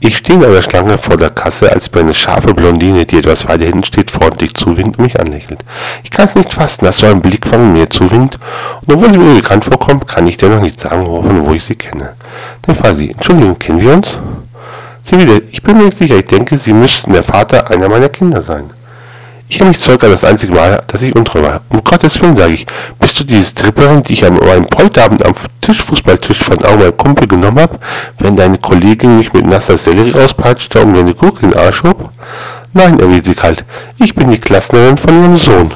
Ich stehe in einer Schlange vor der Kasse, als mir eine scharfe Blondine, die etwas weiter hinten steht, freundlich zuwinkt und mich anlächelt. Ich kann es nicht fassen, dass so ein Blick von mir zuwinkt, und obwohl sie mir bekannt vorkommt, kann ich dennoch nicht sagen, von wo ich sie kenne. Dann frage sie, Entschuldigung, kennen wir uns? Sie wieder, ich bin mir nicht sicher, ich denke, Sie müssten der Vater einer meiner Kinder sein. Ich habe mich zurück das einzige Mal, dass ich untreu war. Um Gottes Willen, sage ich, bist du diese Stripperin, die ich an meinem Polterabend am Tischfußballtisch von auch meinem Kumpel genommen habe, wenn deine Kollegin mich mit nasser Sellerie rauspeitschte und mir eine Kugel in den Arsch hob? Nein, erwidert sie kalt, ich bin die Klassenlehrerin von ihrem Sohn.